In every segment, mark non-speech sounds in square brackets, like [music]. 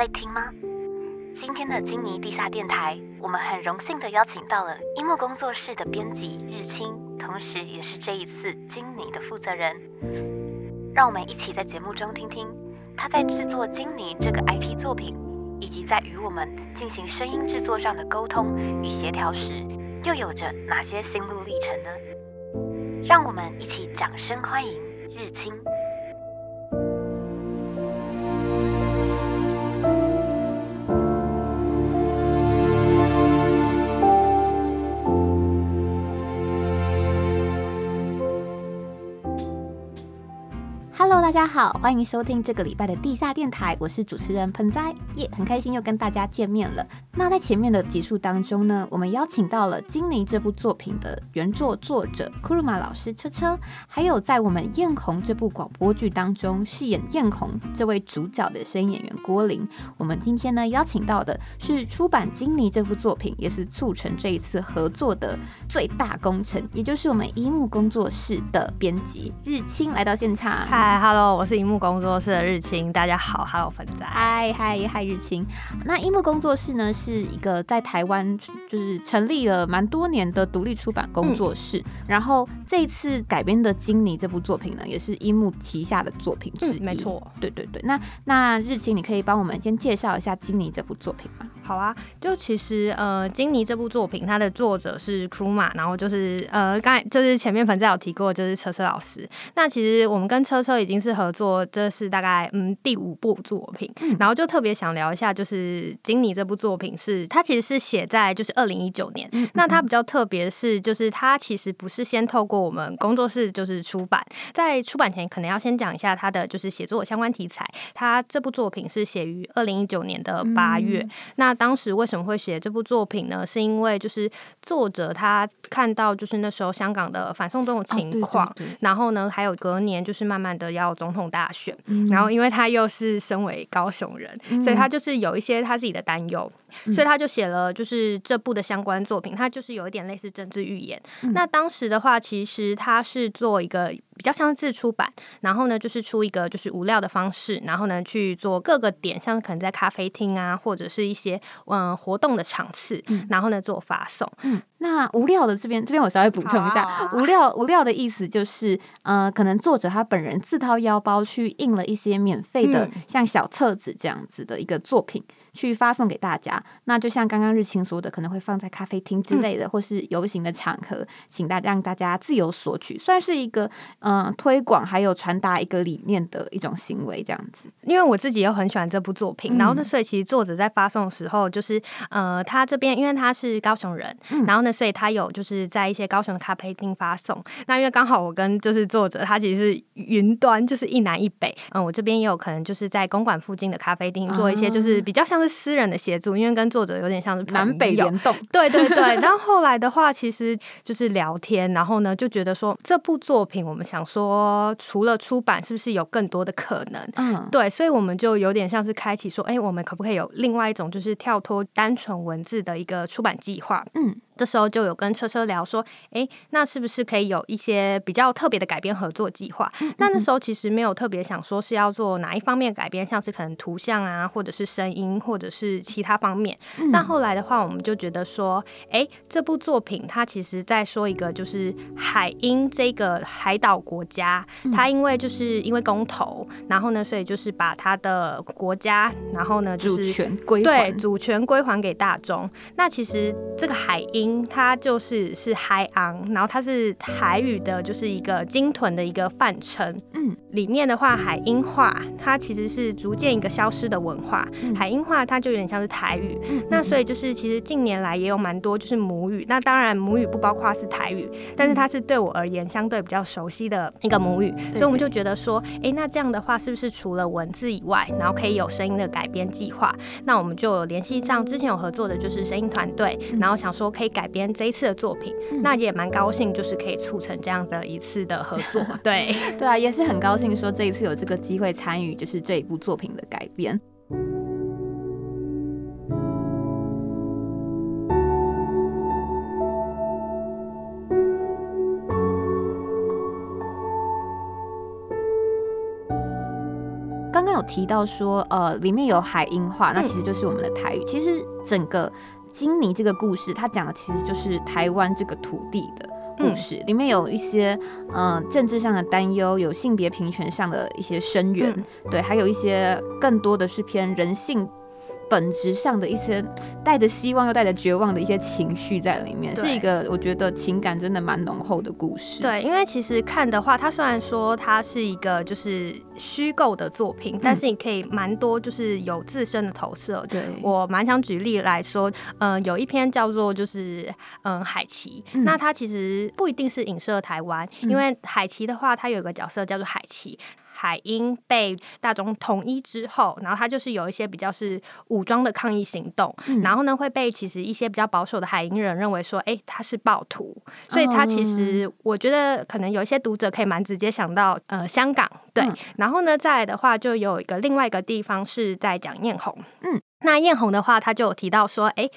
在听吗？今天的金尼地下电台，我们很荣幸的邀请到了樱木工作室的编辑日清，同时也是这一次金尼的负责人。让我们一起在节目中听听他在制作金尼这个 IP 作品，以及在与我们进行声音制作上的沟通与协调时，又有着哪些心路历程呢？让我们一起掌声欢迎日清。Hello，大家好，欢迎收听这个礼拜的地下电台，我是主持人盆栽，耶，很开心又跟大家见面了。那在前面的集数当中呢，我们邀请到了《金妮》这部作品的原作作者库鲁玛老师车车，还有在我们《艳红》这部广播剧当中饰演艳红这位主角的声音演员郭玲。我们今天呢邀请到的是出版《金妮》这部作品，也是促成这一次合作的最大功臣，也就是我们一木工作室的编辑日清来到现场。嗨。Hello，我是樱木工作室的日清，大家好，Hello 粉仔，嗨嗨嗨日清。那樱木工作室呢，是一个在台湾就是成立了蛮多年的独立出版工作室。然后这次改编的《金妮》这部作品呢，也是樱木旗下的作品之一。没错，对对对。那那日清，你可以帮我们先介绍一下《金妮》这部作品吗？好啊，就其实呃，《金妮》这部作品，它的作者是 Kruma，然后就是呃，刚才就是前面粉仔有提过，就是车车老师。那其实我们跟车车已经是合作，这是大概嗯第五部作品，然后就特别想聊一下，就是《金妮》这部作品是它其实是写在就是二零一九年，那它比较特别是就是它其实不是先透过我们工作室就是出版，在出版前可能要先讲一下它的就是写作相关题材，它这部作品是写于二零一九年的八月，那当时为什么会写这部作品呢？是因为就是作者他看到就是那时候香港的反送中的情况，然后呢还有隔年就是慢慢的。要总统大选，然后因为他又是身为高雄人，所以他就是有一些他自己的担忧，所以他就写了就是这部的相关作品，他就是有一点类似政治预言。那当时的话，其实他是做一个。比较像自出版，然后呢，就是出一个就是无料的方式，然后呢去做各个点，像可能在咖啡厅啊，或者是一些嗯活动的场次，然后呢做发送。嗯，那无料的这边这边我稍微补充一下，无料无料的意思就是，呃，可能作者他本人自掏腰包去印了一些免费的像小册子这样子的一个作品。去发送给大家，那就像刚刚日清说的，可能会放在咖啡厅之类的，或是游行的场合，请大让大家自由索取，算是一个嗯推广还有传达一个理念的一种行为，这样子。因为我自己又很喜欢这部作品，然后呢，所以其实作者在发送的时候，就是呃，他这边因为他是高雄人，然后呢，所以他有就是在一些高雄的咖啡厅发送。那因为刚好我跟就是作者他其实是云端，就是一南一北，嗯，我这边也有可能就是在公馆附近的咖啡厅做一些就是比较像。是私人的协助，因为跟作者有点像是南北联动，[laughs] 对对对。[laughs] 然后后来的话，其实就是聊天，然后呢就觉得说这部作品，我们想说除了出版，是不是有更多的可能？嗯，对，所以我们就有点像是开启说，哎，我们可不可以有另外一种，就是跳脱单纯文字的一个出版计划？嗯。这时候就有跟车车聊说，哎，那是不是可以有一些比较特别的改编合作计划？那那时候其实没有特别想说是要做哪一方面改编，像是可能图像啊，或者是声音，或者是其他方面。但后来的话，我们就觉得说，哎，这部作品它其实在说一个就是海鹰这个海岛国家，它因为就是因为公投，然后呢，所以就是把它的国家，然后呢，主权归对主权归还给大众。那其实这个海鹰。它就是是海昂，然后它是台语的，就是一个鲸豚的一个泛称。嗯，里面的话，海鹰话它其实是逐渐一个消失的文化。海鹰话它就有点像是台语。那所以就是其实近年来也有蛮多就是母语。那当然母语不包括是台语，但是它是对我而言相对比较熟悉的一个母语。所以我们就觉得说，哎，那这样的话是不是除了文字以外，然后可以有声音的改编计划？那我们就有联系上之前有合作的就是声音团队，然后想说可以改。改编这一次的作品，那也蛮高兴，就是可以促成这样的一次的合作。[laughs] 对，对啊，也是很高兴说这一次有这个机会参与，就是这一部作品的改编。刚刚有提到说，呃，里面有海音话，那其实就是我们的台语。其实整个金尼这个故事，它讲的其实就是台湾这个土地的故事，里面有一些嗯政治上的担忧，有性别平权上的一些声援，对，还有一些更多的是偏人性。本质上的一些带着希望又带着绝望的一些情绪在里面，是一个我觉得情感真的蛮浓厚的故事。对，因为其实看的话，它虽然说它是一个就是虚构的作品，但是你可以蛮多就是有自身的投射。对我蛮想举例来说，嗯，有一篇叫做就是嗯海奇，那它其实不一定是影射台湾，因为海奇的话，它有一个角色叫做海奇。海鹰被大中统一之后，然后他就是有一些比较是武装的抗议行动，然后呢会被其实一些比较保守的海鹰人认为说，哎，他是暴徒，所以他其实我觉得可能有一些读者可以蛮直接想到呃香港对，然后呢再来的话就有一个另外一个地方是在讲艳红，嗯，那艳红的话他就有提到说，哎。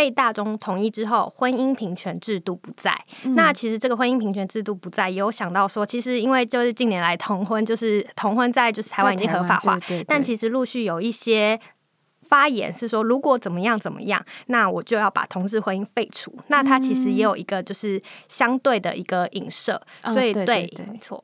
被大众同意之后，婚姻平权制度不在。那其实这个婚姻平权制度不在，也有想到说，其实因为就是近年来同婚，就是同婚在就是台湾已经合法化，但其实陆续有一些发言是说，如果怎么样怎么样，那我就要把同志婚姻废除。那它其实也有一个就是相对的一个影射，所以对，没错。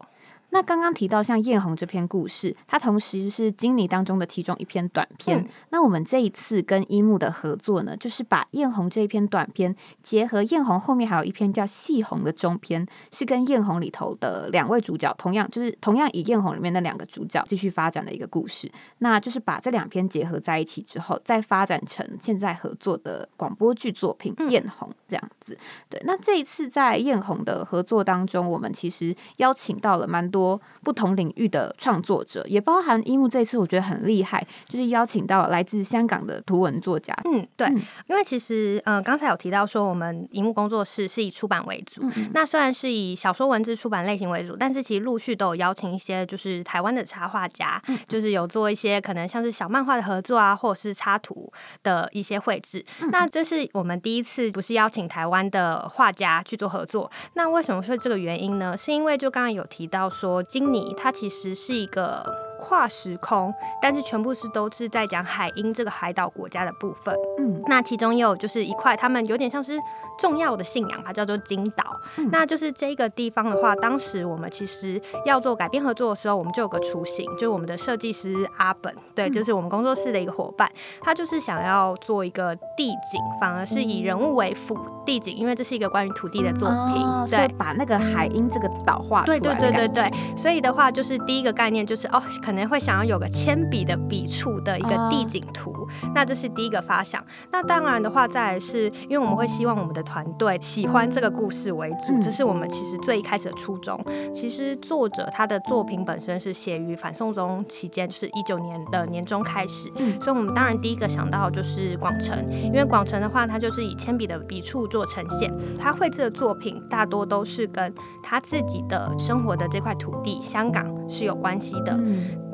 那刚刚提到像艳红这篇故事，它同时是经理当中的其中一篇短篇。那我们这一次跟一木的合作呢，就是把艳红这一篇短篇结合艳红后面还有一篇叫细红的中篇，是跟艳红里头的两位主角同样就是同样以艳红里面的两个主角继续发展的一个故事。那就是把这两篇结合在一起之后，再发展成现在合作的广播剧作品《艳红》这样子。对，那这一次在艳红的合作当中，我们其实邀请到了蛮多。不同领域的创作者，也包含一木。这次我觉得很厉害，就是邀请到来自香港的图文作家。嗯，对，因为其实嗯，刚才有提到说，我们荧幕工作室是以出版为主。那虽然是以小说文字出版类型为主，但是其实陆续都有邀请一些就是台湾的插画家，就是有做一些可能像是小漫画的合作啊，或者是插图的一些绘制。那这是我们第一次不是邀请台湾的画家去做合作。那为什么说这个原因呢？是因为就刚刚有提到说。金尼，它其实是一个跨时空，但是全部是都是在讲海鹰这个海岛国家的部分。嗯，那其中也有就是一块，他们有点像是。重要的信仰，它叫做金岛。那就是这个地方的话，当时我们其实要做改编合作的时候，我们就有个雏形，就是我们的设计师阿本，对，就是我们工作室的一个伙伴，他就是想要做一个地景，反而是以人物为辅地景，因为这是一个关于土地的作品，对，把那个海鹰这个岛画出来。对对对对对，所以的话就是第一个概念就是哦，可能会想要有个铅笔的笔触的一个地景图，那这是第一个发想。那当然的话，再来是因为我们会希望我们的。团队喜欢这个故事为主，这是我们其实最一开始的初衷。其实作者他的作品本身是写于反送中期间，就是一九年的年中开始，所以我们当然第一个想到就是广城，因为广城的话，它就是以铅笔的笔触做呈现，他绘制的作品大多都是跟他自己的生活的这块土地香港是有关系的。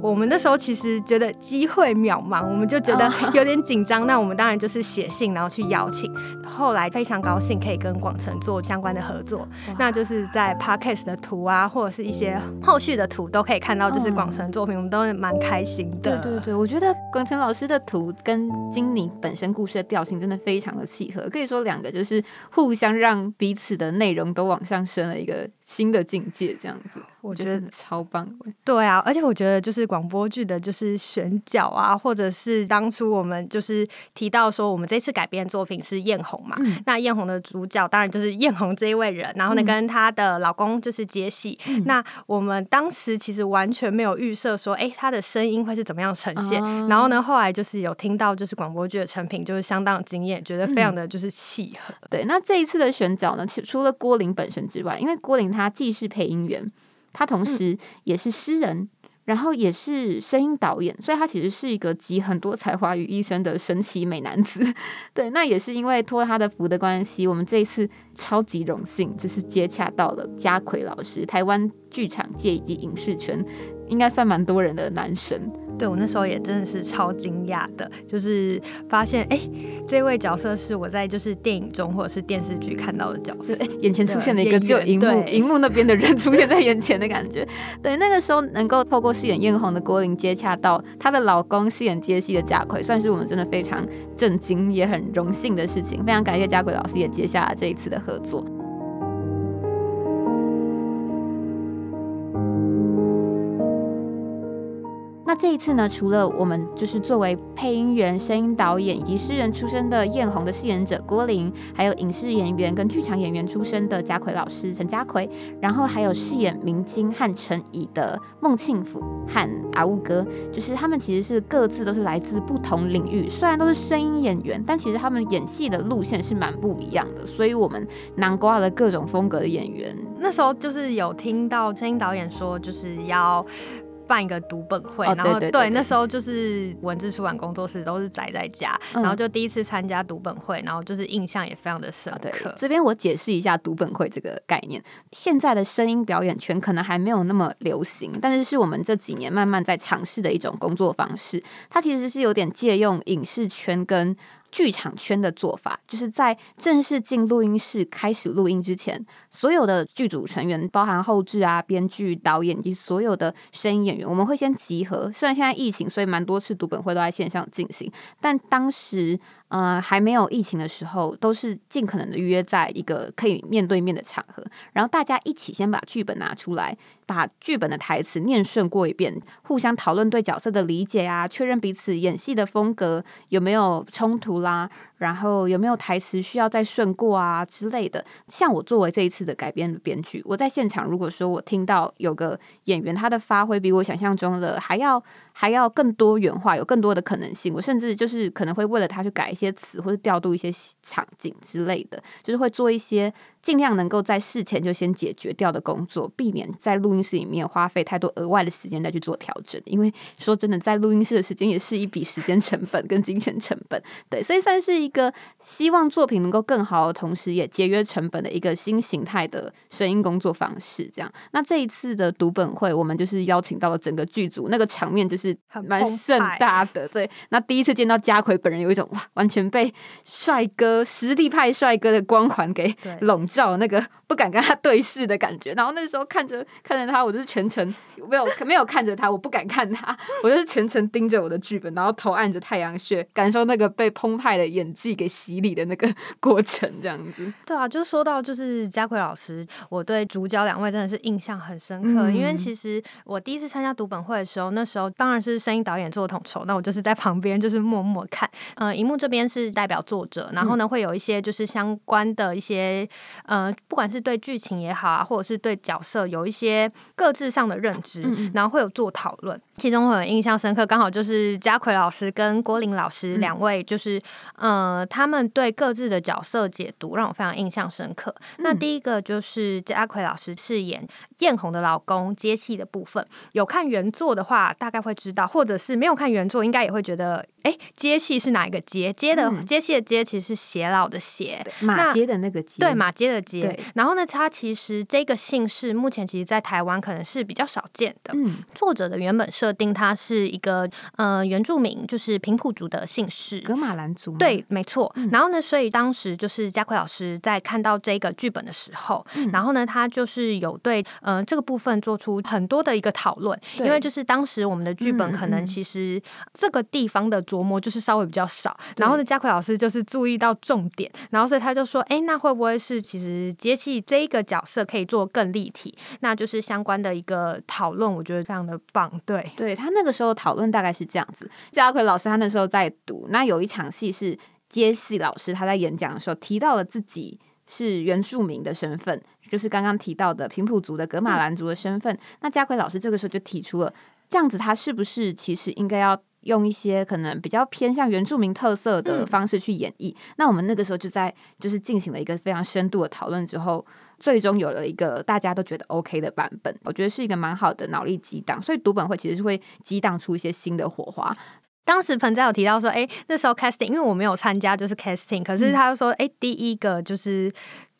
我们那时候其实觉得机会渺茫，我们就觉得有点紧张。那我们当然就是写信，然后去邀请。后来非常高兴可以跟广城做相关的合作，那就是在 podcast 的图啊，或者是一些后续的图都可以看到，就是广城作品，我们都是蛮开心的。对对对，我觉得广城老师的图跟金妮本身故事的调性真的非常的契合，可以说两个就是互相让彼此的内容都往上升了一个。新的境界这样子，我觉得超棒。对啊，而且我觉得就是广播剧的，就是选角啊，或者是当初我们就是提到说，我们这次改编作品是艳红嘛，那艳红的主角当然就是艳红这一位人，然后呢跟她的老公就是杰西。那我们当时其实完全没有预设说，哎，她的声音会是怎么样呈现。然后呢，后来就是有听到就是广播剧的成品，就是相当惊艳，觉得非常的就是契合。对，那这一次的选角呢，其除了郭玲本身之外，因为郭林他。他既是配音员，他同时也是诗人，然后也是声音导演，所以他其实是一个集很多才华于一身的神奇美男子。[laughs] 对，那也是因为托他的福的关系，我们这一次超级荣幸，就是接洽到了家奎老师，台湾剧场界以及影视圈应该算蛮多人的男神。对我那时候也真的是超惊讶的，就是发现哎，这位角色是我在就是电影中或者是电视剧看到的角色，哎，眼前出现了一个只有荧幕荧幕那边的人出现在眼前的感觉。对，那个时候能够透过饰演艳红的郭玲接洽到她的老公饰演接戏的贾奎，算是我们真的非常震惊也很荣幸的事情。非常感谢贾奎老师也接下了这一次的合作。那这一次呢，除了我们就是作为配音员、声音导演以及诗人出身的艳红的饰演者郭玲，还有影视演员跟剧场演员出身的家奎老师陈家奎，然后还有饰演明晶和陈怡的孟庆福和阿乌哥，就是他们其实是各自都是来自不同领域，虽然都是声音演员，但其实他们演戏的路线是蛮不一样的，所以我们南瓜的各种风格的演员，那时候就是有听到声音导演说，就是要。办一个读本会，然后对那时候就是文字出版工作室都是宅在家，然后就第一次参加读本会，然后就是印象也非常的深刻。这边我解释一下读本会这个概念，现在的声音表演圈可能还没有那么流行，但是是我们这几年慢慢在尝试的一种工作方式。它其实是有点借用影视圈跟。剧场圈的做法，就是在正式进录音室开始录音之前，所有的剧组成员，包含后置啊、编剧、导演以及所有的声音演员，我们会先集合。虽然现在疫情，所以蛮多次读本会都在线上进行，但当时。呃，还没有疫情的时候，都是尽可能的约在一个可以面对面的场合，然后大家一起先把剧本拿出来，把剧本的台词念顺过一遍，互相讨论对角色的理解啊，确认彼此演戏的风格有没有冲突啦。然后有没有台词需要再顺过啊之类的？像我作为这一次的改编的编剧，我在现场如果说我听到有个演员他的发挥比我想象中的还要还要更多元化，有更多的可能性，我甚至就是可能会为了他去改一些词或者调度一些场景之类的，就是会做一些。尽量能够在事前就先解决掉的工作，避免在录音室里面花费太多额外的时间再去做调整。因为说真的，在录音室的时间也是一笔时间成本跟金钱成本。对，所以算是一个希望作品能够更好的同时，也节约成本的一个新形态的声音工作方式。这样，那这一次的读本会，我们就是邀请到了整个剧组，那个场面就是蛮盛大的。对，那第一次见到家奎本人，有一种哇，完全被帅哥实力派帅哥的光环给笼。照那个不敢跟他对视的感觉，然后那时候看着看着他，我就是全程没有 [laughs] 没有看着他，我不敢看他，我就是全程盯着我的剧本，然后头按着太阳穴，感受那个被澎湃的演技给洗礼的那个过程，这样子。对啊，就说到就是嘉奎老师，我对主角两位真的是印象很深刻，因为其实我第一次参加读本会的时候，那时候当然是声音导演做统筹，那我就是在旁边就是默默看，呃，荧幕这边是代表作者，然后呢会有一些就是相关的一些。呃，不管是对剧情也好啊，或者是对角色有一些各自上的认知，然后会有做讨论。其中我很印象深刻，刚好就是嘉奎老师跟郭林老师两位，就是呃，他们对各自的角色解读让我非常印象深刻。那第一个就是嘉奎老师饰演艳红的老公接戏的部分，有看原作的话，大概会知道；或者是没有看原作，应该也会觉得，哎，接戏是哪一个接？接的接戏的接其实是偕老的偕，马接的那个接，对，马接的接。然后呢，他其实这个姓氏目前其实，在台湾可能是比较少见的。嗯，作者的原本设定他是一个呃原住民，就是平埔族的姓氏，格马兰族。对，没错。然后呢，所以当时就是嘉奎老师在看到这个剧本的时候，然后呢，他就是有对呃这个部分做出很多的一个讨论，因为就是当时我们的剧本可能其实这个地方的琢磨就是稍微比较少，然后呢，嘉奎老师就是注意到重点，然后所以他就说，哎，那会不会是其实接戏这一个角色可以做更立体？那就是相关的一个讨论，我觉得非常的棒。对，对他。那个时候讨论大概是这样子，嘉奎老师他那时候在读，那有一场戏是接戏老师他在演讲的时候提到了自己是原住民的身份，就是刚刚提到的平埔族的格马兰族的身份。那嘉奎老师这个时候就提出了，这样子他是不是其实应该要用一些可能比较偏向原住民特色的方式去演绎？那我们那个时候就在就是进行了一个非常深度的讨论之后。最终有了一个大家都觉得 OK 的版本，我觉得是一个蛮好的脑力激荡，所以读本会其实是会激荡出一些新的火花。当时彭在有提到说，哎，那时候 casting，因为我没有参加，就是 casting，可是他就说，哎，第一个就是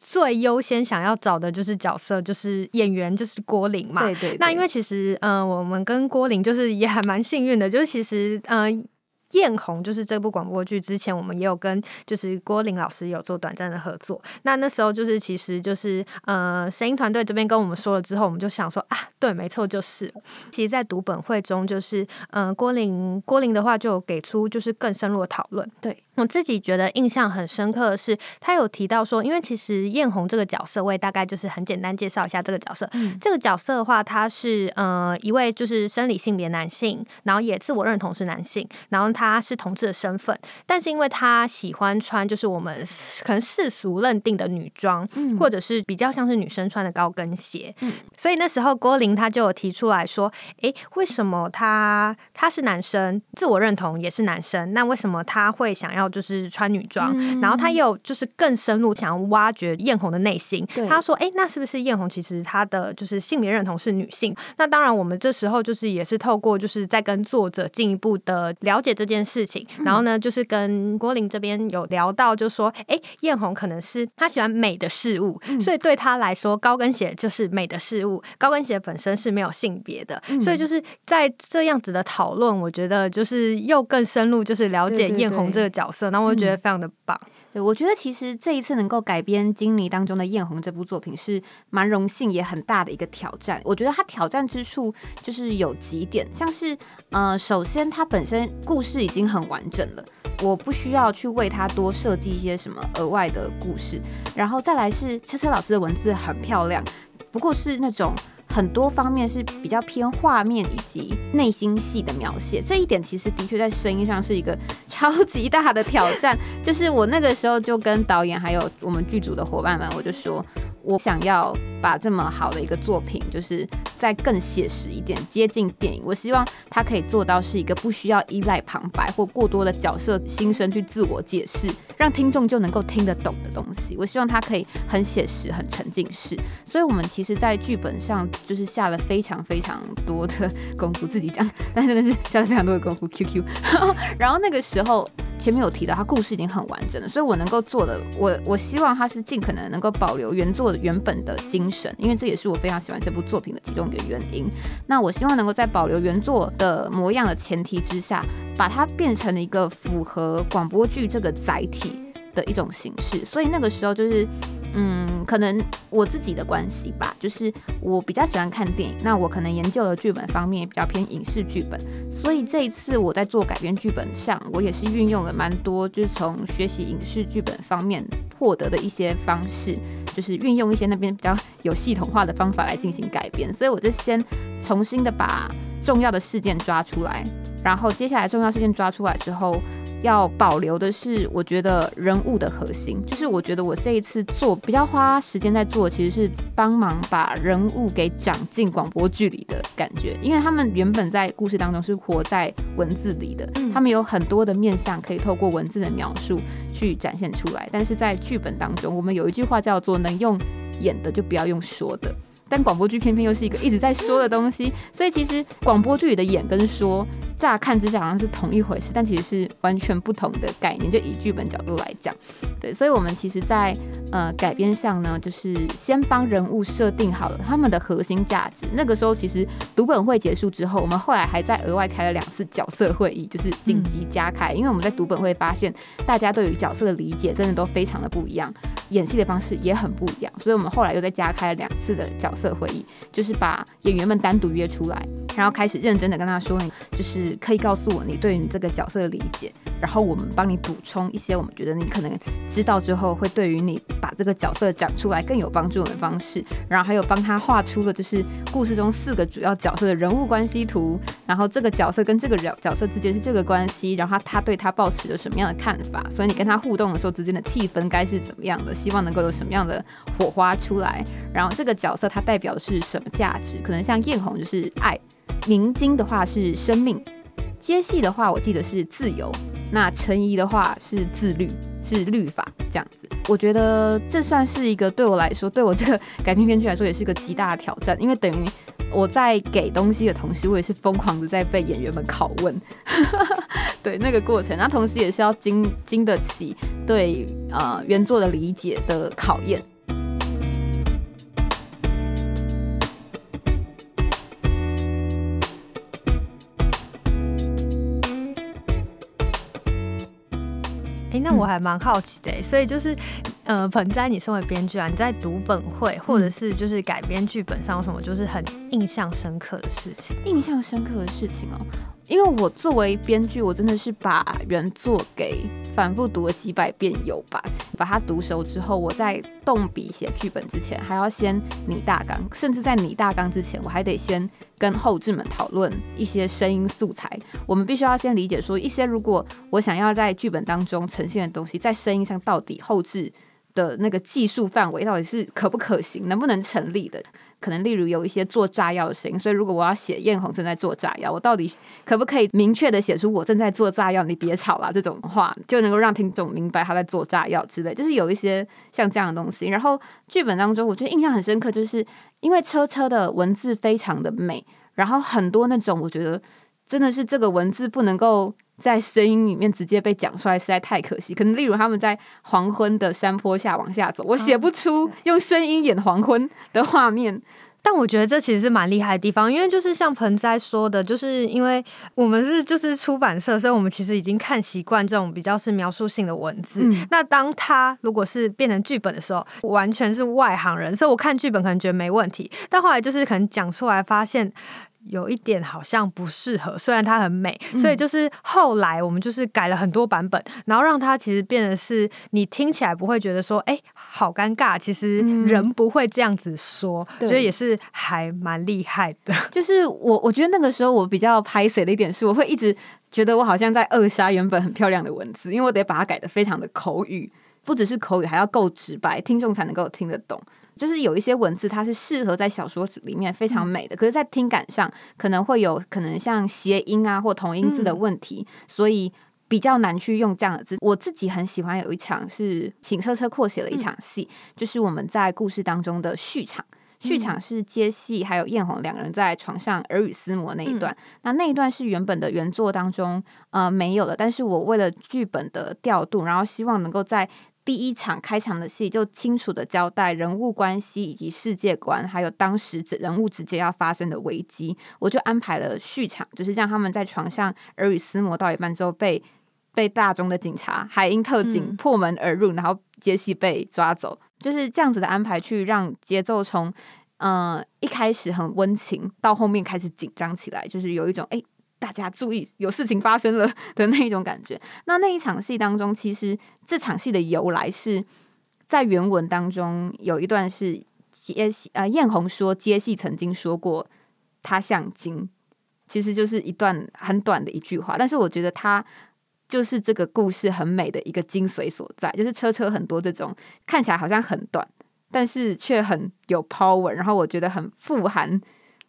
最优先想要找的就是角色，就是演员，就是郭玲嘛。对对。那因为其实，嗯，我们跟郭玲就是也还蛮幸运的，就是其实，嗯。艳红就是这部广播剧，之前我们也有跟就是郭玲老师有做短暂的合作。那那时候就是其实就是呃，声音团队这边跟我们说了之后，我们就想说啊，对，没错，就是。其实，在读本会中，就是嗯，郭玲郭玲的话就给出就是更深入的讨论。对。我自己觉得印象很深刻的是，他有提到说，因为其实艳红这个角色，我也大概就是很简单介绍一下这个角色。这个角色的话，他是呃一位就是生理性别男性，然后也自我认同是男性，然后他是同志的身份，但是因为他喜欢穿就是我们可能世俗认定的女装，或者是比较像是女生穿的高跟鞋，所以那时候郭玲他就有提出来说，哎，为什么他他是男生，自我认同也是男生，那为什么他会想要？就是穿女装，然后他又就是更深入想要挖掘艳红的内心。他说：“哎，那是不是艳红其实她的就是性别认同是女性？那当然，我们这时候就是也是透过就是在跟作者进一步的了解这件事情。然后呢，就是跟郭林这边有聊到，就说：哎，艳红可能是她喜欢美的事物，所以对她来说，高跟鞋就是美的事物。高跟鞋本身是没有性别的，所以就是在这样子的讨论，我觉得就是又更深入，就是了解艳红这个角。色，那我就觉得非常的棒。对，我觉得其实这一次能够改编《金妮》当中的艳红这部作品是蛮荣幸也很大的一个挑战。我觉得它挑战之处就是有几点，像是呃，首先它本身故事已经很完整了，我不需要去为它多设计一些什么额外的故事。然后再来是车车老师的文字很漂亮，不过是那种。很多方面是比较偏画面以及内心戏的描写，这一点其实的确在声音上是一个超级大的挑战。[laughs] 就是我那个时候就跟导演还有我们剧组的伙伴们，我就说。我想要把这么好的一个作品，就是再更写实一点，接近电影。我希望它可以做到是一个不需要依赖旁白或过多的角色心声去自我解释，让听众就能够听得懂的东西。我希望它可以很写实、很沉浸式。所以，我们其实，在剧本上就是下了非常非常多的功夫，自己讲，[laughs] 但真的是下了非常多的功夫。QQ，[laughs] 然后那个时候。前面有提到，他故事已经很完整了，所以我能够做的，我我希望它是尽可能能够保留原作原本的精神，因为这也是我非常喜欢这部作品的其中一个原因。那我希望能够在保留原作的模样的前提之下，把它变成了一个符合广播剧这个载体的一种形式。所以那个时候就是。嗯，可能我自己的关系吧，就是我比较喜欢看电影，那我可能研究的剧本方面也比较偏影视剧本，所以这一次我在做改编剧本上，我也是运用了蛮多，就是从学习影视剧本方面获得的一些方式，就是运用一些那边比较有系统化的方法来进行改编，所以我就先重新的把重要的事件抓出来，然后接下来重要事件抓出来之后。要保留的是，我觉得人物的核心，就是我觉得我这一次做比较花时间在做，其实是帮忙把人物给长进广播剧里的感觉，因为他们原本在故事当中是活在文字里的，他们有很多的面相可以透过文字的描述去展现出来，但是在剧本当中，我们有一句话叫做“能用演的就不要用说的”。但广播剧偏偏又是一个一直在说的东西，所以其实广播剧里的演跟说，乍看之下好像是同一回事，但其实是完全不同的概念。就以剧本角度来讲，对，所以我们其实，在呃改编上呢，就是先帮人物设定好了他们的核心价值。那个时候其实读本会结束之后，我们后来还在额外开了两次角色会议，就是紧急加开，因为我们在读本会发现，大家对于角色的理解真的都非常的不一样，演戏的方式也很不一样，所以我们后来又再加开了两次的角色。色会议就是把演员们单独约出来，然后开始认真的跟他说，你就是可以告诉我你对你这个角色的理解，然后我们帮你补充一些我们觉得你可能知道之后会对于你把这个角色讲出来更有帮助的方式，然后还有帮他画出了就是故事中四个主要角色的人物关系图，然后这个角色跟这个角角色之间是这个关系，然后他对他抱持着什么样的看法，所以你跟他互动的时候之间的气氛该是怎么样的，希望能够有什么样的火花出来，然后这个角色他。代表的是什么价值？可能像艳红就是爱，明金的话是生命，接戏的话我记得是自由，那陈怡的话是自律，是律法这样子。我觉得这算是一个对我来说，对我这个改编编剧来说，也是个极大的挑战，因为等于我在给东西的同时，我也是疯狂的在被演员们拷问。[laughs] 对那个过程，那同时也是要经经得起对呃原作的理解的考验。那我还蛮好奇的，所以就是，呃，盆栽，你身为编剧啊，你在读本会或者是就是改编剧本上有什么就是很印象深刻的事情？印象深刻的事情哦。因为我作为编剧，我真的是把原作给反复读了几百遍有吧。把它读熟之后，我在动笔写剧本之前，还要先拟大纲，甚至在拟大纲之前，我还得先跟后置们讨论一些声音素材。我们必须要先理解说，一些如果我想要在剧本当中呈现的东西，在声音上到底后置的那个技术范围到底是可不可行，能不能成立的。可能例如有一些做炸药的声音，所以如果我要写艳红正在做炸药，我到底可不可以明确的写出我正在做炸药？你别吵啦，这种话就能够让听众明白他在做炸药之类，就是有一些像这样的东西。然后剧本当中，我觉得印象很深刻，就是因为车车的文字非常的美，然后很多那种我觉得真的是这个文字不能够。在声音里面直接被讲出来实在太可惜。可能例如他们在黄昏的山坡下往下走，我写不出用声音演黄昏的画面。但我觉得这其实是蛮厉害的地方，因为就是像盆栽说的，就是因为我们是就是出版社，所以我们其实已经看习惯这种比较是描述性的文字。那当他如果是变成剧本的时候，完全是外行人，所以我看剧本可能觉得没问题，但后来就是可能讲出来发现。有一点好像不适合，虽然它很美，所以就是后来我们就是改了很多版本，然后让它其实变得是你听起来不会觉得说，哎，好尴尬。其实人不会这样子说，觉得也是还蛮厉害的。[laughs] 就是我我觉得那个时候我比较拍谁的一点是，我会一直觉得我好像在扼杀原本很漂亮的文字，因为我得把它改的非常的口语，不只是口语，还要够直白，听众才能够听得懂。就是有一些文字，它是适合在小说里面非常美的，可是，在听感上可能会有可能像谐音啊或同音字的问题，所以比较难去用这样的字。我自己很喜欢有一场是请车车扩写了一场戏，就是我们在故事当中的序场。序场是接戏，还有艳红两个人在床上耳语厮磨那一段。那那一段是原本的原作当中呃没有的，但是我为了剧本的调度，然后希望能够在。第一场开场的戏就清楚的交代人物关系以及世界观，还有当时人物之间要发生的危机，我就安排了续场，就是让他们在床上耳语厮磨到一半之后，被被大中的警察海鹰特警破门而入，然后杰西被抓走，就是这样子的安排，去让节奏从嗯一开始很温情，到后面开始紧张起来，就是有一种哎。大家注意，有事情发生了 [laughs] 的那一种感觉。那那一场戏当中，其实这场戏的由来是在原文当中有一段是接戏，呃，艳红说接戏曾经说过他像金，其实就是一段很短的一句话。但是我觉得它就是这个故事很美的一个精髓所在，就是车车很多这种看起来好像很短，但是却很有 power，然后我觉得很富含。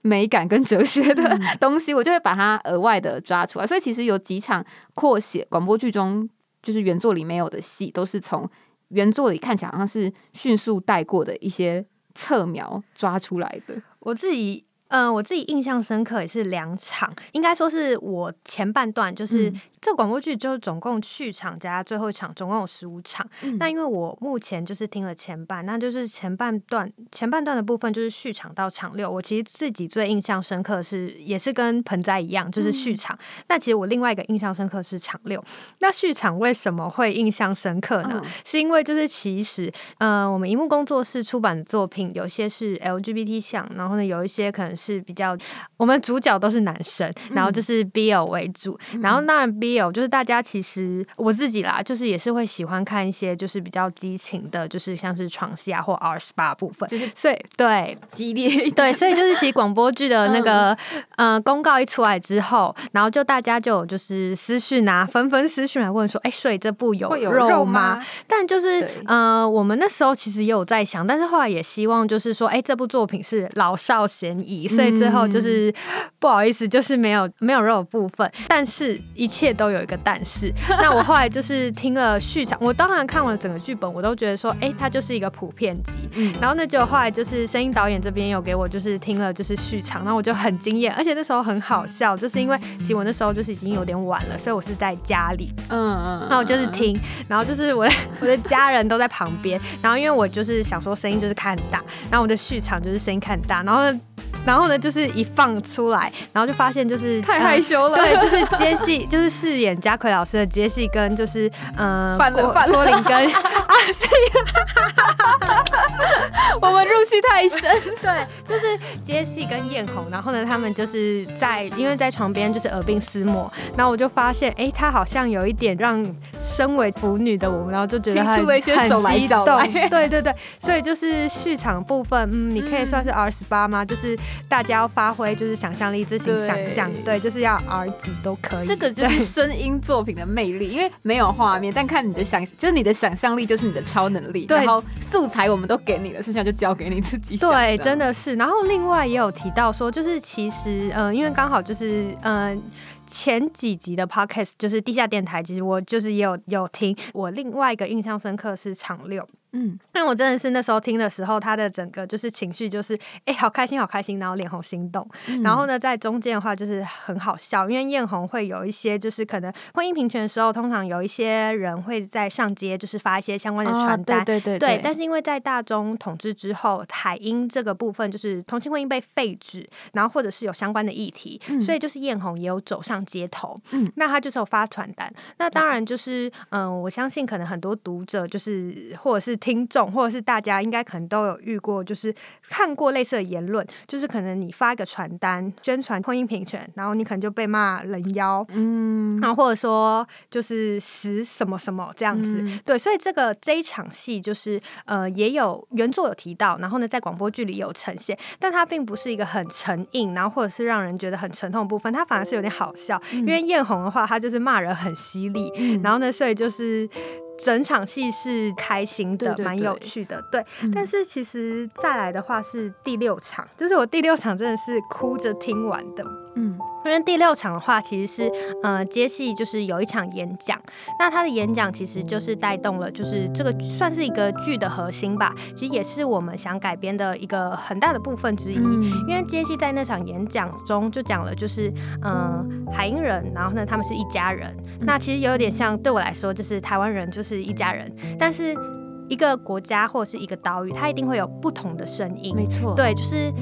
美感跟哲学的 [laughs] 东西，我就会把它额外的抓出来。所以其实有几场扩写广播剧中，就是原作里没有的戏，都是从原作里看起来好像是迅速带过的一些侧描抓出来的。我自己。嗯，我自己印象深刻也是两场，应该说是我前半段就是这广播剧就总共续场加最后一场，总共有十五场。那因为我目前就是听了前半，那就是前半段前半段的部分就是续场到场六。我其实自己最印象深刻是也是跟盆栽一样，就是续场。但其实我另外一个印象深刻是场六。那续场为什么会印象深刻呢？是因为就是其实呃，我们荧幕工作室出版的作品有些是 LGBT 向，然后呢有一些可能是。比较，我们主角都是男生，然后就是 BL 为主，然后当然 BL 就是大家其实我自己啦，就是也是会喜欢看一些就是比较激情的，就是像是床戏啊或 R 十八部分，就是所以对激烈对，所以就是其实广播剧的那个呃公告一出来之后，然后就大家就有就是私讯啊，纷纷私讯来问说，哎，所以这部有肉吗？但就是呃，我们那时候其实也有在想，但是后来也希望就是说，哎，这部作品是老少咸宜。所以最后就是不好意思，就是没有没有肉的部分。但是一切都有一个但是。那我后来就是听了续场，我当然看完整个剧本，我都觉得说，哎，它就是一个普遍级。然后那，就后来就是声音导演这边有给我就是听了就是续场，然后我就很惊艳，而且那时候很好笑，就是因为其实我那时候就是已经有点晚了，所以我是在家里，嗯嗯，那我就是听，然后就是我我的家人都在旁边，然后因为我就是想说声音就是开很大，然后我的续场就是声音开很大，然后。然后呢，就是一放出来，然后就发现就是太害羞了。对，就是杰西，[laughs] 就是饰演嘉奎老师的杰西跟就是嗯，郭林跟 [laughs] 啊，是，我们入戏太深。[laughs] 对，就是杰西跟艳红，然后呢，他们就是在因为在床边就是耳鬓厮磨，然后我就发现，哎，他好像有一点让身为腐女的我们，然后就觉得很很激动。对对对，所以就是续场部分，嗯，你可以算是 R 十八吗？就是。大家要发挥就是想象力，自行想象，对，就是要儿子都可以。这个就是声音作品的魅力，因为没有画面，但看你的想，就是你的想象力就是你的超能力。然后素材我们都给你了，剩下就交给你自己。对，真的是。然后另外也有提到说，就是其实，嗯，因为刚好就是嗯前几集的 podcast 就是地下电台，其实我就是也有有听。我另外一个印象深刻是场六。嗯，那我真的是那时候听的时候，他的整个就是情绪就是，哎，好开心，好开心，然后脸红心动。然后呢，在中间的话就是很好笑，因为艳红会有一些就是可能婚姻平权的时候，通常有一些人会在上街就是发一些相关的传单，对对对。但是因为在大中统治之后，海英这个部分就是同性婚姻被废止，然后或者是有相关的议题，所以就是艳红也有走上街头。嗯，那他就是有发传单。那当然就是嗯，我相信可能很多读者就是或者是。听众或者是大家应该可能都有遇过，就是看过类似的言论，就是可能你发一个传单宣传婚姻平权，然后你可能就被骂人妖，嗯，然后或者说就是死什么什么这样子，对，所以这个这一场戏就是呃也有原作有提到，然后呢在广播剧里有呈现，但它并不是一个很沉硬，然后或者是让人觉得很沉痛的部分，它反而是有点好笑，因为艳红的话，她就是骂人很犀利，然后呢，所以就是。整场戏是开心的，蛮有趣的，对。但是其实再来的话是第六场，就是我第六场真的是哭着听完的，嗯。因为第六场的话，其实是呃接戏，就是有一场演讲。那他的演讲其实就是带动了，就是这个算是一个剧的核心吧。其实也是我们想改编的一个很大的部分之一。因为接戏在那场演讲中就讲了，就是嗯海英人，然后呢他们是一家人。那其实有点像对我来说，就是台湾人就是一家人。但是一个国家或者是一个岛屿，它一定会有不同的声音。没错，对，就是。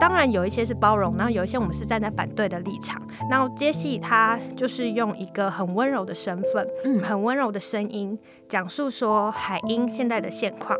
当然有一些是包容，然后有一些我们是站在反对的立场。然后杰西他就是用一个很温柔的身份，嗯，很温柔的声音讲述说海英现在的现况。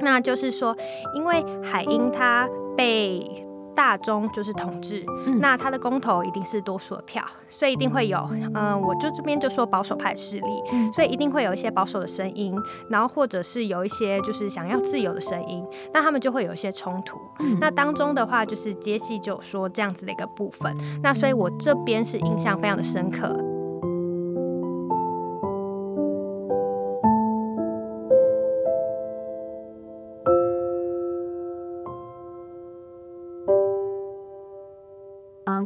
那就是说，因为海英他被。大中就是统治，那他的公投一定是多数的票，所以一定会有，嗯，我就这边就说保守派势力，所以一定会有一些保守的声音，然后或者是有一些就是想要自由的声音，那他们就会有一些冲突。那当中的话，就是杰西就说这样子的一个部分，那所以我这边是印象非常的深刻。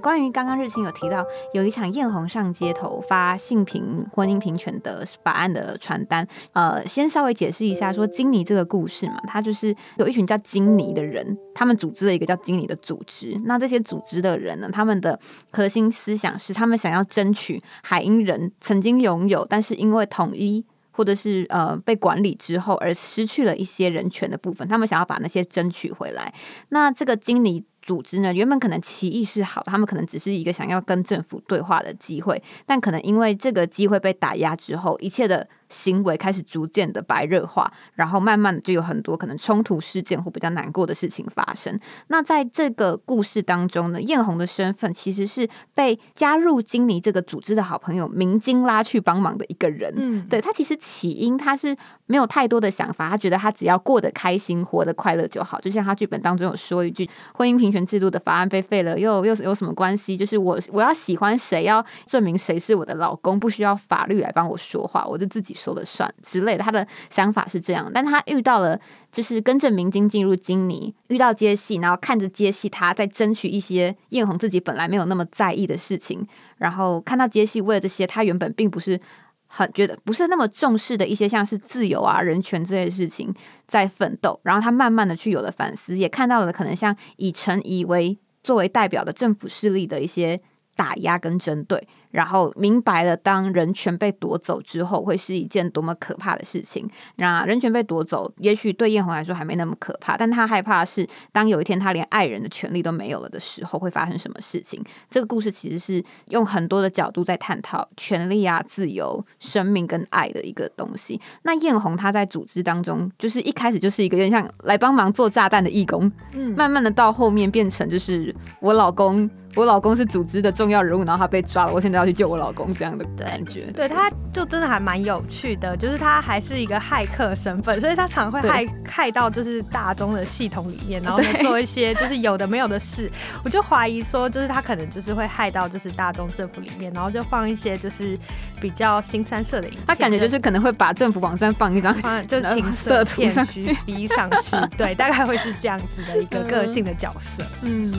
关于刚刚日清有提到，有一场艳红上街头发性平婚姻平权的法案的传单。呃，先稍微解释一下，说金尼这个故事嘛，它就是有一群叫金尼的人，他们组织了一个叫金尼的组织。那这些组织的人呢，他们的核心思想是，他们想要争取海英人曾经拥有，但是因为统一或者是呃被管理之后而失去了一些人权的部分，他们想要把那些争取回来。那这个金尼。组织呢，原本可能其意是好，他们可能只是一个想要跟政府对话的机会，但可能因为这个机会被打压之后，一切的。行为开始逐渐的白热化，然后慢慢的就有很多可能冲突事件或比较难过的事情发生。那在这个故事当中呢，艳红的身份其实是被加入金尼这个组织的好朋友明金拉去帮忙的一个人。嗯，对他其实起因他是没有太多的想法，他觉得他只要过得开心、活得快乐就好。就像他剧本当中有说一句：“婚姻平权制度的法案被废了，又又有什么关系？就是我我要喜欢谁，要证明谁是我的老公，不需要法律来帮我说话，我就自己。”说了算之类的。他的想法是这样，但他遇到了就是跟着明晶进入金妮，遇到接戏，然后看着接戏，他在争取一些艳红自己本来没有那么在意的事情，然后看到接戏为了这些，他原本并不是很觉得不是那么重视的一些像是自由啊、人权这些事情在奋斗，然后他慢慢的去有了反思，也看到了可能像以陈怡为作为代表的政府势力的一些打压跟针对。然后明白了，当人权被夺走之后，会是一件多么可怕的事情。那人权被夺走，也许对艳红来说还没那么可怕，但他害怕的是，当有一天他连爱人的权利都没有了的时候，会发生什么事情？这个故事其实是用很多的角度在探讨权利啊、自由、生命跟爱的一个东西。那艳红她在组织当中，就是一开始就是一个有点像来帮忙做炸弹的义工，嗯，慢慢的到后面变成就是我老公。我老公是组织的重要人物，然后他被抓了，我现在要去救我老公，这样的感觉。对，他就真的还蛮有趣的，就是他还是一个骇客身份，所以他常会害害到就是大众的系统里面，然后做一些就是有的没有的事。我就怀疑说，就是他可能就是会害到就是大众政府里面，然后就放一些就是比较新三色的影片。他感觉就是可能会把政府网站放一张，[laughs] 就情色图上去，[laughs] 逼上去。对，大概会是这样子的一个个性的角色。[laughs] 嗯。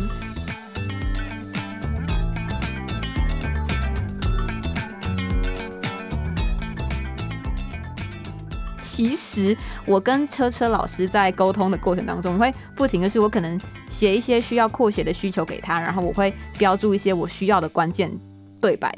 其实我跟车车老师在沟通的过程当中，会不停的是我可能写一些需要扩写的需求给他，然后我会标注一些我需要的关键对白。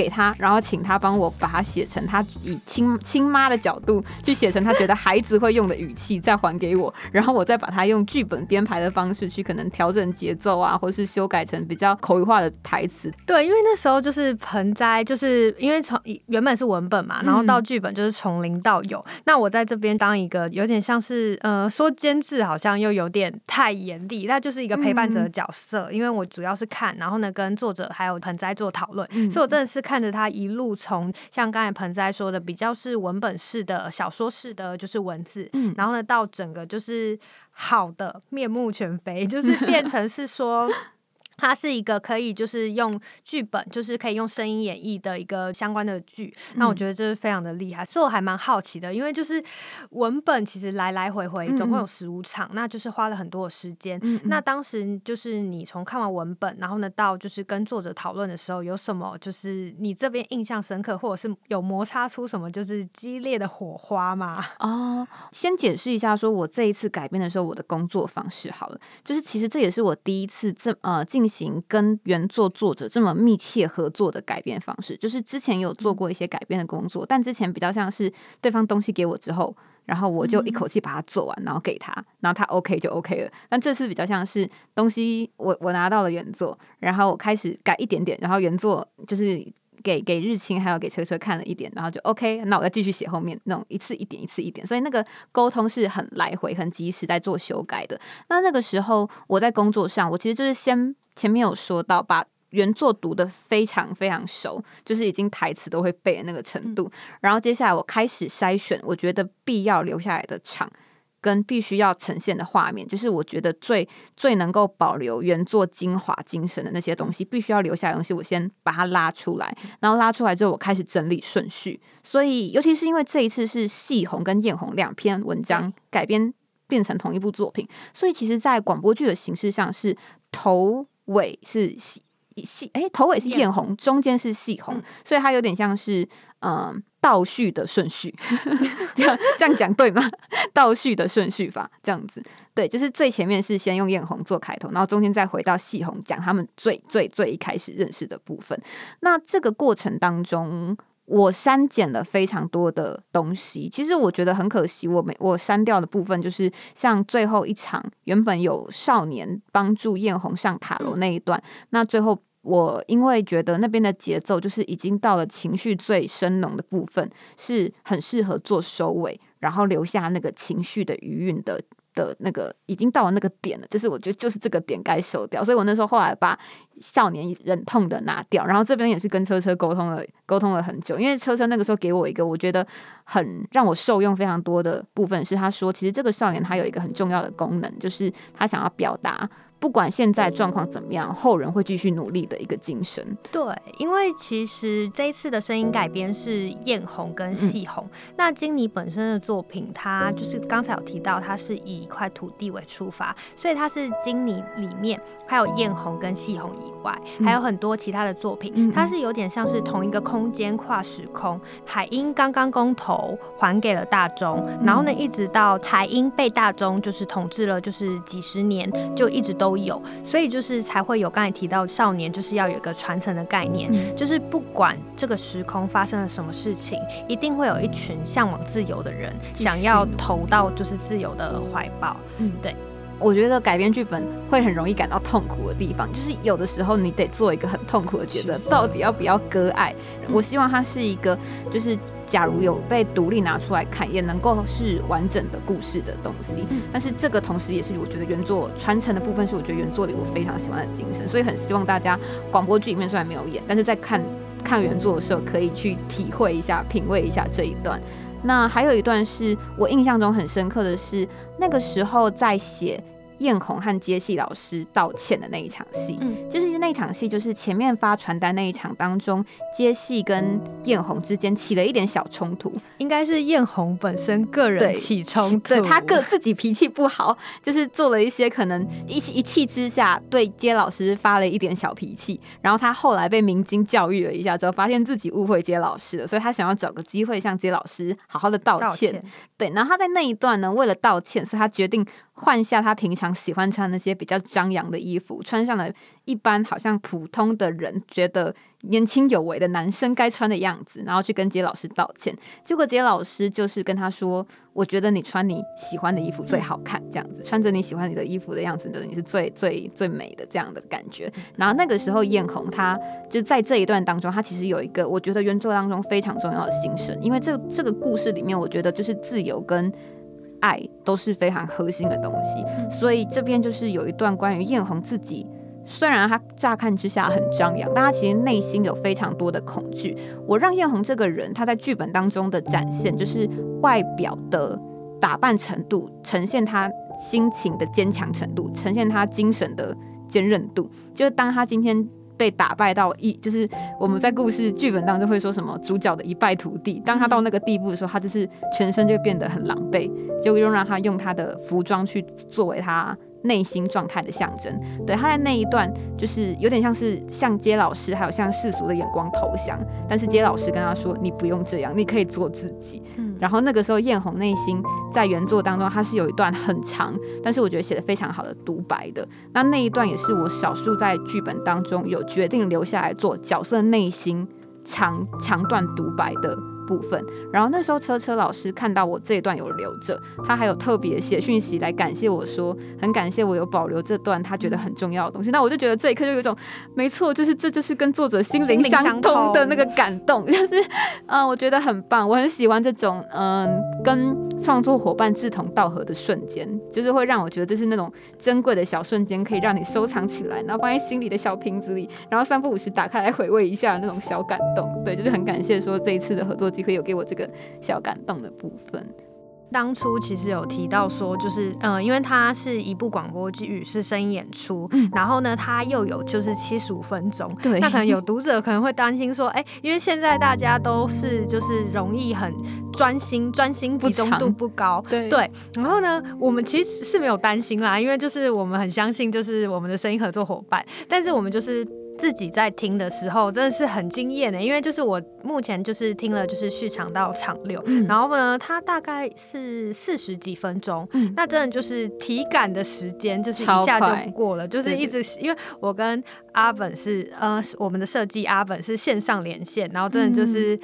给他，然后请他帮我把它写成他以亲亲妈的角度去写成他觉得孩子会用的语气，再还给我，然后我再把它用剧本编排的方式去可能调整节奏啊，或是修改成比较口语化的台词。对，因为那时候就是盆栽，就是因为从原本是文本嘛，然后到剧本就是从零到有。那我在这边当一个有点像是呃说监制，好像又有点太严厉，那就是一个陪伴者的角色。因为我主要是看，然后呢跟作者还有盆栽做讨论，所以我真的是。看着他一路从像刚才盆栽说的比较是文本式的小说式的就是文字，嗯，然后呢到整个就是好的面目全非，就是变成是说。它是一个可以就是用剧本，就是可以用声音演绎的一个相关的剧。那我觉得这是非常的厉害，所以我还蛮好奇的，因为就是文本其实来来回回总共有十五场，那就是花了很多的时间。那当时就是你从看完文本，然后呢到就是跟作者讨论的时候，有什么就是你这边印象深刻，或者是有摩擦出什么就是激烈的火花吗？哦，先解释一下，说我这一次改编的时候，我的工作方式好了，就是其实这也是我第一次这呃进。行跟原作作者这么密切合作的改编方式，就是之前有做过一些改编的工作，但之前比较像是对方东西给我之后，然后我就一口气把它做完，然后给他，然后他 OK 就 OK 了。但这次比较像是东西我我拿到了原作，然后我开始改一点点，然后原作就是。给给日清还有给车车看了一点，然后就 OK，那我再继续写后面那种一次一点一次一点，所以那个沟通是很来回很及时在做修改的。那那个时候我在工作上，我其实就是先前面有说到，把原作读的非常非常熟，就是已经台词都会背的那个程度。然后接下来我开始筛选，我觉得必要留下来的场。跟必须要呈现的画面，就是我觉得最最能够保留原作精华精神的那些东西，必须要留下来的东西，我先把它拉出来，然后拉出来之后，我开始整理顺序。所以，尤其是因为这一次是细红跟艳红两篇文章改编变成同一部作品，所以其实，在广播剧的形式上是头尾是细细，哎，头尾是艳红，中间是细红，所以它有点像是嗯。倒叙的顺序，[laughs] 这样这样讲对吗？倒叙的顺序法这样子，对，就是最前面是先用艳红做开头，然后中间再回到细红讲他们最最最一开始认识的部分。那这个过程当中，我删减了非常多的东西。其实我觉得很可惜，我没我删掉的部分就是像最后一场原本有少年帮助艳红上塔楼那一段，那最后。我因为觉得那边的节奏就是已经到了情绪最深浓的部分，是很适合做收尾，然后留下那个情绪的余韵的的那个已经到了那个点了，就是我觉得就是这个点该收掉，所以我那时候后来把少年忍痛的拿掉，然后这边也是跟车车沟通了沟通了很久，因为车车那个时候给我一个我觉得很让我受用非常多的部分，是他说其实这个少年他有一个很重要的功能，就是他想要表达。不管现在状况怎么样，后人会继续努力的一个精神。对，因为其实这一次的声音改编是艳红跟细红。那金妮本身的作品，它就是刚才有提到，它是以一块土地为出发，所以它是金妮里面还有艳红跟细红以外，还有很多其他的作品，它是有点像是同一个空间跨时空。海英刚刚公投还给了大中，然后呢，一直到海英被大中就是统治了，就是几十年，就一直都。都有，所以就是才会有刚才提到少年就是要有一个传承的概念，就是不管这个时空发生了什么事情，一定会有一群向往自由的人想要投到就是自由的怀抱。嗯，对，我觉得改编剧本会很容易感到痛苦的地方，就是有的时候你得做一个很痛苦的抉择，到底要不要割爱。我希望它是一个就是。假如有被独立拿出来看，也能够是完整的故事的东西。但是这个同时也是我觉得原作传承的部分，是我觉得原作里我非常喜欢的精神。所以很希望大家广播剧里面虽然没有演，但是在看看原作的时候，可以去体会一下、品味一下这一段。那还有一段是我印象中很深刻的是，那个时候在写。艳红和接戏老师道歉的那一场戏，嗯，就是那场戏，就是前面发传单那一场当中，接戏跟艳红之间起了一点小冲突，应该是艳红本身个人起冲突，对他个自己脾气不好，[laughs] 就是做了一些可能一一气之下对接老师发了一点小脾气，然后他后来被明经教育了一下之后，发现自己误会接老师了，所以他想要找个机会向接老师好好的道歉，对，然后他在那一段呢，为了道歉，所以他决定。换下他平常喜欢穿那些比较张扬的衣服，穿上了一般好像普通的人觉得年轻有为的男生该穿的样子，然后去跟杰老师道歉。结果杰老师就是跟他说：“我觉得你穿你喜欢的衣服最好看，这样子穿着你喜欢你的衣服的样子的你是最最最美的这样的感觉。”然后那个时候艳红他就在这一段当中，他其实有一个我觉得原作当中非常重要的心声，因为这这个故事里面，我觉得就是自由跟。爱都是非常核心的东西，所以这边就是有一段关于艳红自己，虽然他乍看之下很张扬，但他其实内心有非常多的恐惧。我让艳红这个人，她在剧本当中的展现，就是外表的打扮程度，呈现他心情的坚强程度，呈现他精神的坚韧度。就是当他今天。被打败到一，就是我们在故事剧本当中会说什么主角的一败涂地。当他到那个地步的时候，他就是全身就变得很狼狈，就又让他用他的服装去作为他内心状态的象征。对，他在那一段就是有点像是向接老师还有向世俗的眼光投降，但是接老师跟他说：“你不用这样，你可以做自己。”然后那个时候，艳红内心在原作当中，它是有一段很长，但是我觉得写的非常好的独白的。那那一段也是我少数在剧本当中有决定留下来做角色内心长长段独白的。部分，然后那时候车车老师看到我这一段有留着，他还有特别写讯息来感谢我说，很感谢我有保留这段他觉得很重要的东西。那我就觉得这一刻就有一种，没错，就是这就是跟作者心灵相通的那个感动，[laughs] 就是嗯，我觉得很棒，我很喜欢这种嗯跟创作伙伴志同道合的瞬间，就是会让我觉得这是那种珍贵的小瞬间，可以让你收藏起来，然后放在心里的小瓶子里，然后三不五时打开来回味一下那种小感动。对，就是很感谢说这一次的合作。可以有给我这个小感动的部分。当初其实有提到说，就是嗯，因为它是一部广播剧，是声音演出，嗯然后呢，它又有就是七十五分钟，对，那可能有读者可能会担心说，哎，因为现在大家都是就是容易很专心，专心集中度不高，对对。然后呢，我们其实是没有担心啦，因为就是我们很相信就是我们的声音合作伙伴，但是我们就是。自己在听的时候真的是很惊艳的，因为就是我目前就是听了就是续场到场六，然后呢，它大概是四十几分钟，那真的就是体感的时间就是一下就过了，就是一直因为我跟阿本是呃我们的设计阿本是线上连线，然后真的就是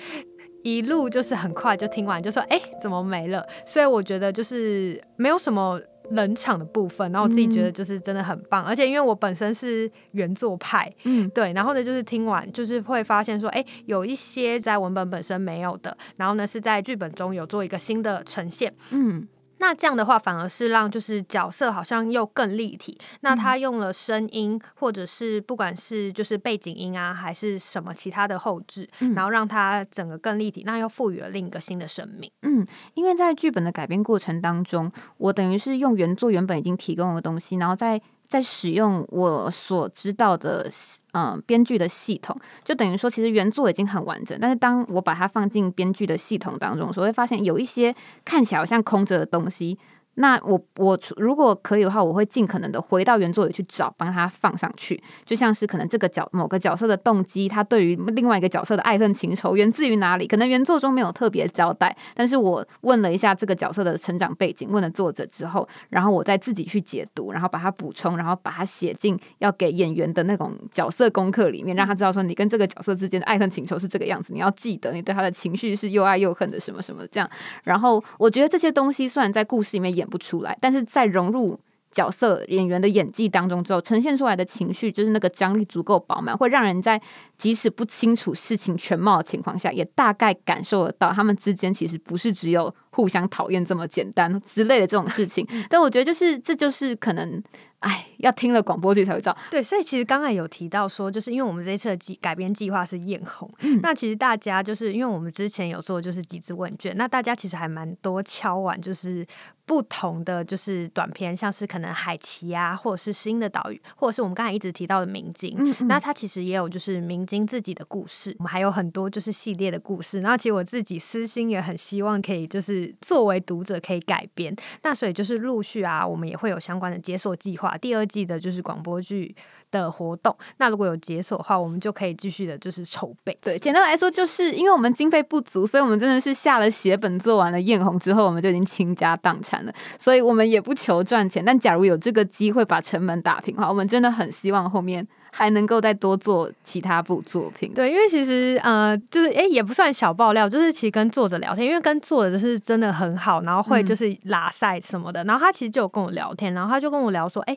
一路就是很快就听完，就说哎怎么没了？所以我觉得就是没有什么。冷场的部分，然后我自己觉得就是真的很棒，而且因为我本身是原作派，嗯，对，然后呢就是听完就是会发现说，哎，有一些在文本本身没有的，然后呢是在剧本中有做一个新的呈现，嗯。那这样的话，反而是让就是角色好像又更立体。那他用了声音，或者是不管是就是背景音啊，还是什么其他的后置，然后让他整个更立体，那又赋予了另一个新的生命。嗯，因为在剧本的改编过程当中，我等于是用原作原本已经提供的东西，然后在。在使用我所知道的，嗯，编剧的系统，就等于说，其实原作已经很完整，但是当我把它放进编剧的系统当中，所会发现有一些看起来好像空着的东西。那我我如果可以的话，我会尽可能的回到原作里去找，帮他放上去。就像是可能这个角某个角色的动机，他对于另外一个角色的爱恨情仇源自于哪里？可能原作中没有特别交代，但是我问了一下这个角色的成长背景，问了作者之后，然后我再自己去解读，然后把它补充，然后把它写进要给演员的那种角色功课里面，让他知道说你跟这个角色之间的爱恨情仇是这个样子，你要记得你对他的情绪是又爱又恨的什么什么这样。然后我觉得这些东西虽然在故事里面演。不出来，但是在融入角色演员的演技当中之后，呈现出来的情绪就是那个张力足够饱满，会让人在即使不清楚事情全貌的情况下，也大概感受得到他们之间其实不是只有互相讨厌这么简单之类的这种事情。[laughs] 但我觉得，就是这就是可能。哎，要听了广播剧才会知道。对，所以其实刚才有提到说，就是因为我们这次的计改编计划是艳红，那其实大家就是因为我们之前有做就是几次问卷，那大家其实还蛮多敲完就是不同的就是短片，像是可能海奇啊，或者是新的岛屿，或者是我们刚才一直提到的明晶，那它其实也有就是明晶自己的故事，我们还有很多就是系列的故事。然后其实我自己私心也很希望可以就是作为读者可以改编，那所以就是陆续啊，我们也会有相关的解锁计划。第二季的就是广播剧的活动，那如果有解锁的话，我们就可以继续的，就是筹备。对，简单来说，就是因为我们经费不足，所以我们真的是下了血本做完了艳红之后，我们就已经倾家荡产了。所以我们也不求赚钱，但假如有这个机会把成本打平的话，我们真的很希望后面。还能够再多做其他部作品，对，因为其实呃，就是哎，也不算小爆料，就是其实跟作者聊天，因为跟作者是真的很好，然后会就是拉赛什么的，然后他其实就有跟我聊天，然后他就跟我聊说，哎，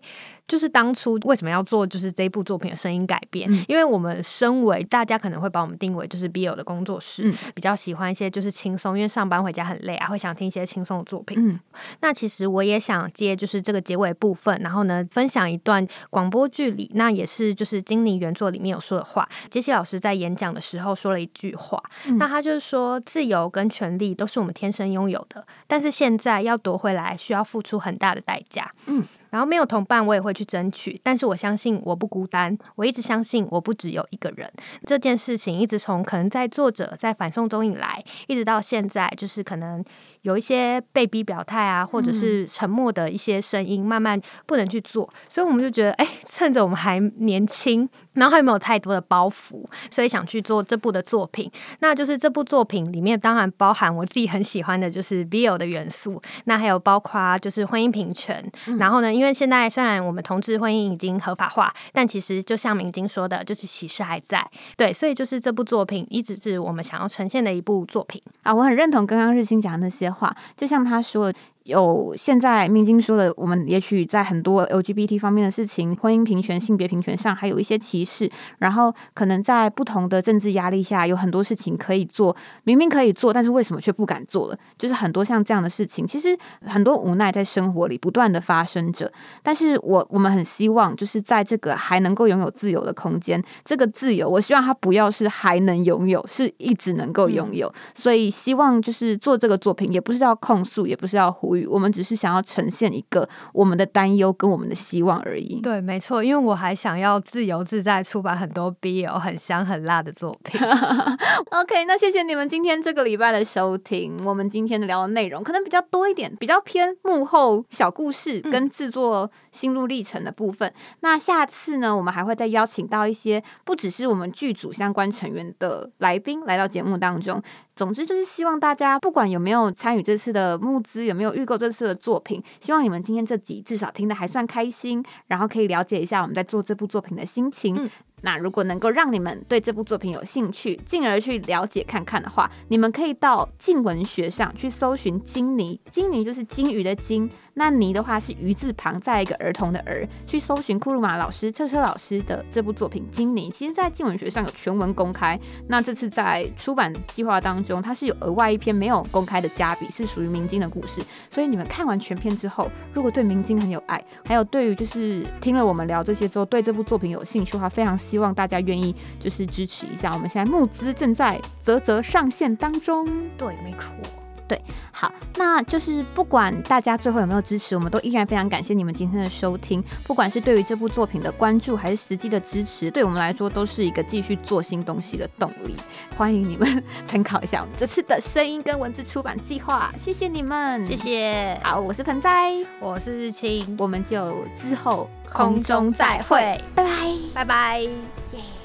就是当初为什么要做就是这部作品的声音改编，因为我们身为大家可能会把我们定为就是 BL 的工作室，比较喜欢一些就是轻松，因为上班回家很累啊，会想听一些轻松的作品。嗯，那其实我也想接就是这个结尾部分，然后呢，分享一段广播剧里，那也是就是。是金妮原作里面有说的话，杰西老师在演讲的时候说了一句话，那他就是说，自由跟权利都是我们天生拥有的，但是现在要夺回来，需要付出很大的代价。嗯。然后没有同伴，我也会去争取。但是我相信我不孤单，我一直相信我不只有一个人。这件事情一直从可能在作者在反送中以来，一直到现在，就是可能有一些被逼表态啊，或者是沉默的一些声音，慢慢不能去做。所以我们就觉得，哎，趁着我们还年轻，然后还没有太多的包袱，所以想去做这部的作品。那就是这部作品里面，当然包含我自己很喜欢的，就是 BL 的元素。那还有包括就是婚姻平权，然后呢？因为现在虽然我们同志婚姻已经合法化，但其实就像明晶说的，就是歧视还在。对，所以就是这部作品一直是我们想要呈现的一部作品啊。我很认同刚刚日清讲的那些话，就像他说。有现在明晶说的，我们也许在很多 LGBT 方面的事情，婚姻平权、性别平权上还有一些歧视，然后可能在不同的政治压力下，有很多事情可以做，明明可以做，但是为什么却不敢做了？就是很多像这样的事情，其实很多无奈在生活里不断的发生着。但是我我们很希望，就是在这个还能够拥有自由的空间，这个自由，我希望它不要是还能拥有，是一直能够拥有。所以希望就是做这个作品，也不是要控诉，也不是要呼吁。我们只是想要呈现一个我们的担忧跟我们的希望而已。对，没错，因为我还想要自由自在出版很多 BL 很香很辣的作品。[laughs] OK，那谢谢你们今天这个礼拜的收听。我们今天的聊的内容可能比较多一点，比较偏幕后小故事跟制作心路历程的部分。那下次呢，我们还会再邀请到一些不只是我们剧组相关成员的来宾来到节目当中。总之就是希望大家不管有没有参与这次的募资，有没有预购这次的作品，希望你们今天这集至少听得还算开心，然后可以了解一下我们在做这部作品的心情。那如果能够让你们对这部作品有兴趣，进而去了解看看的话，你们可以到静文学上去搜寻金尼，金尼就是金鱼的金。那泥的话是鱼字旁再一个儿童的儿，去搜寻库鲁马老师、车车老师的这部作品《金泥》，其实，在静文学上有全文公开。那这次在出版计划当中，它是有额外一篇没有公开的加笔，是属于明晶的故事。所以你们看完全篇之后，如果对明晶很有爱，还有对于就是听了我们聊这些之后，对这部作品有兴趣的话，非常希望大家愿意就是支持一下。我们现在募资正在啧啧上线当中。对，没错。对。好，那就是不管大家最后有没有支持，我们都依然非常感谢你们今天的收听。不管是对于这部作品的关注，还是实际的支持，对我们来说都是一个继续做新东西的动力。欢迎你们 [laughs] 参考一下我们这次的声音跟文字出版计划，谢谢你们，谢。谢。好，我是盆栽，我是日清，我们就之后空中再会，拜拜。拜拜。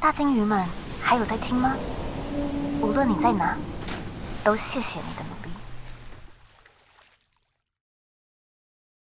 大鲸鱼们还有在听吗？无论你在哪，都谢谢你的。